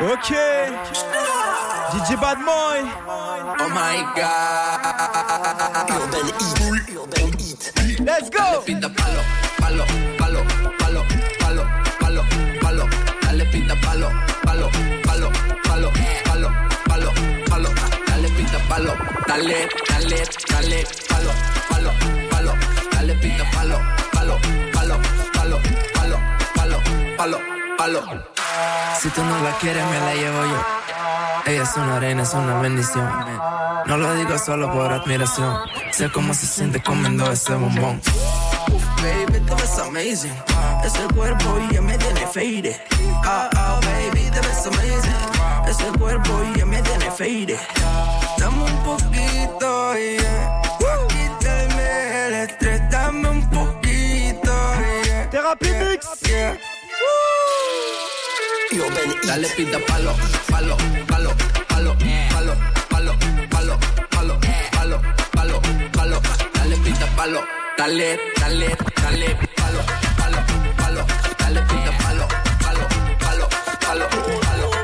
Ok. DJ Bad Boy. Oh my god. Urban Heat. Urban Heat. Let's go. Pinta palo, palo, palo, palo, palo, palo, palo. Dale pinta palo, palo, palo, palo, palo, palo, palo. Dale pinta palo, dale, dale, dale, palo, palo, palo. Dale pinta palo, palo, palo, palo, palo, palo, palo, palo. Si tú no la quieres, me la llevo yo. Ella es una reina, es una bendición. No lo digo solo por admiración. Sé cómo se siente comiendo ese bombón. Uf, baby, tú ves amazing. Ese cuerpo ya me tiene fade. Ah, ah, baby, te ves amazing. Ese cuerpo ya me tiene fade. Dame un poquito, yeah. Quítame el estrés, dame un poquito, yeah. Thérapie Mix. Yeah. Dale pinta palo, palo, palo, palo, palo, palo, palo, palo, palo, palo, palo. Dale pinta palo, dale, dale, dale, palo, palo, palo. Dale palo, palo, palo, palo, palo, palo.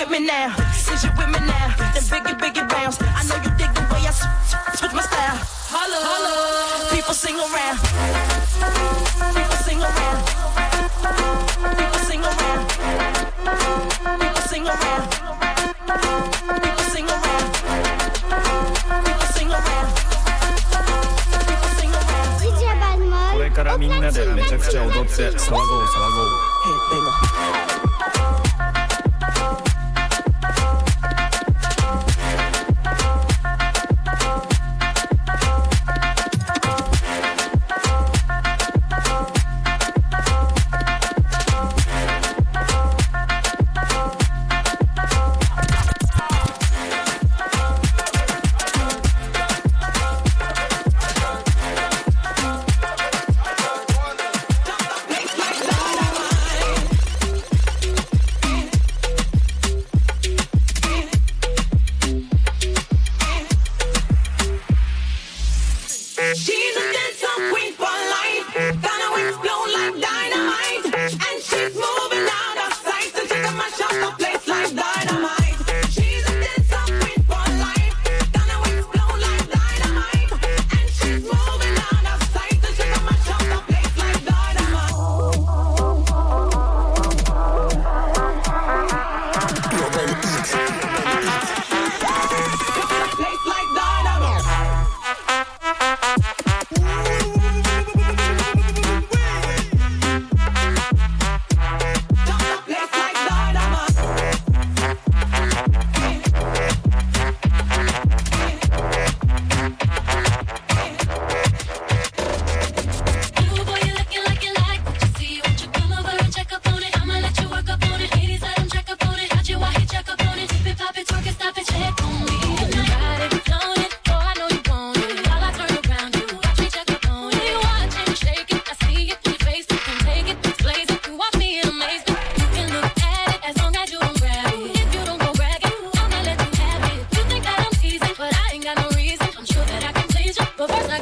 then come on get me now. Since you with me now, then biggie, biggie bounce. I know you dig the way I switch my style. Holla, holla. People sing around. People sing around. People sing around. People sing around. People sing around. People sing around. People sing around. DJ バンモこれからみんなでめちゃくちゃ踊って騒ごう騒ごう She's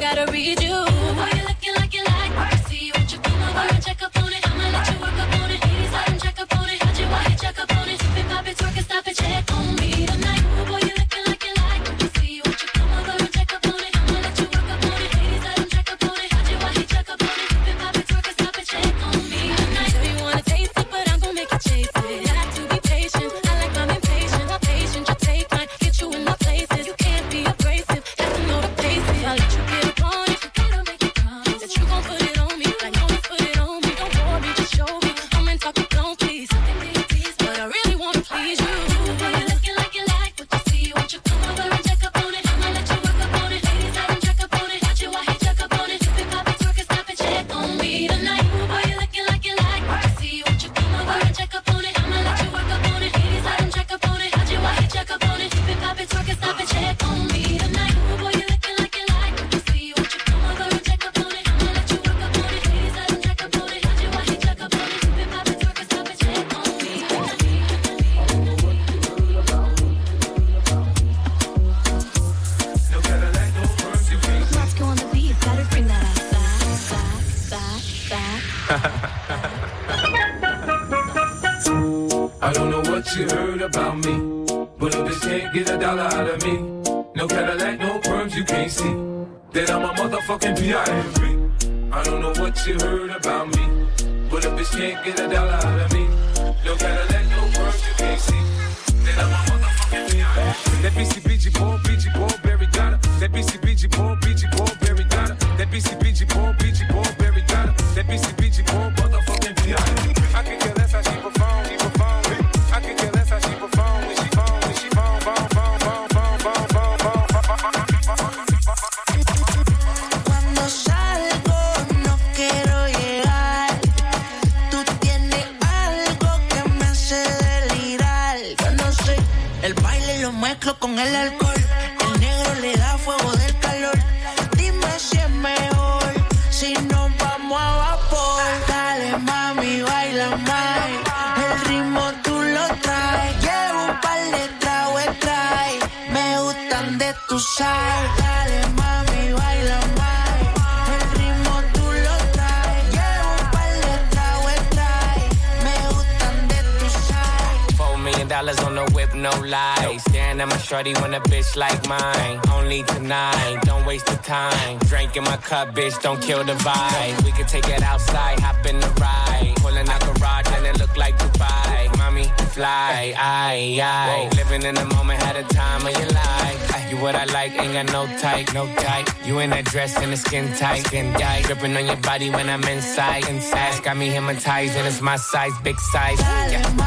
gotta read you. Can't get a dollar out of me, no Cadillac, no perms you can't see. Then I'm a motherfucking P.I.M.P. I don't know what you heard about me. But if bitch can't get a dollar out of me, no Cadillac, no perms you can't see. Then I'm a motherfucking P.I.M.P. That BCBG Paul, BG Paul, Berry got. That BCBG Paul, BG Paul, Berry got. That BCBG Paul, BG Paul, Berry got. That BCBG Paul, motherfucking P.I.M.P. gustan de tu sal. Dale mami, baila más. El ritmo tú lo traes. Llevo un par de tragos. Me gustan de tu sal. Four million dollars on the whip, no lies. Staring at my shorty when a bitch like mine. Only tonight, don't waste the time. Drink in my cup, bitch, don't kill the vibe. We could take it outside, hop in the ride. Pulling out garage and it look like Dubai. Mommy, fly, aye, aye. Living in the moment, had a time of your life. What I like, ain't got no type, no type. You in that dress and the skin tight, skin tight. Dripping on your body when I'm inside, inside. Got me hypnotized and it's my size, big size. Yeah.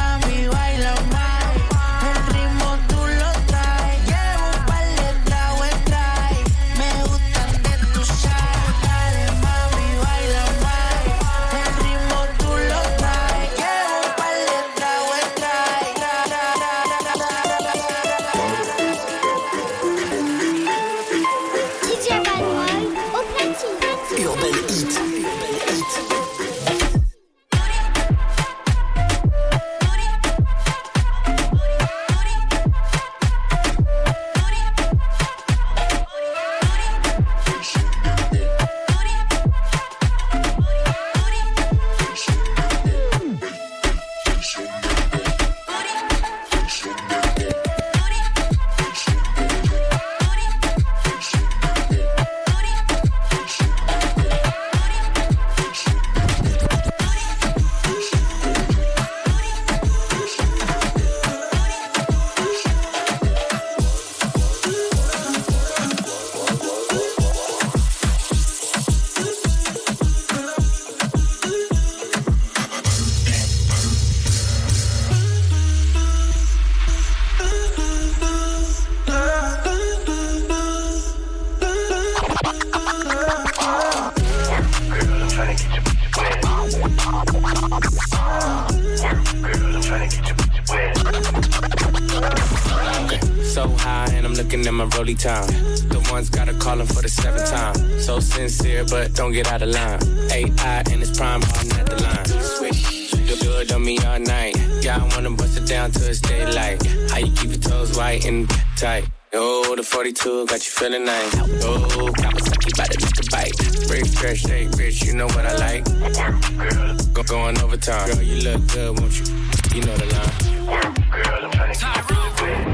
Time. The ones gotta call him for the seventh time. So sincere, but don't get out of line. AI and it's prime, at the line. Swish, you do on me all night. Yeah, I wanna bust it down till it's daylight. How you keep your toes white and tight? Oh, the 42 got you feeling nice. Oh, Kawasaki by the make a bite. Break, stretch, shake, bitch, you know what I like. Go going overtime. Girl, you look good, won't you? You know the line. Girl,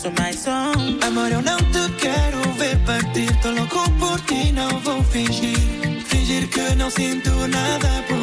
faço mais. Amor, eu não te quero ver partir. Tô louco por ti, não vou fingir. Fingir que não sinto nada por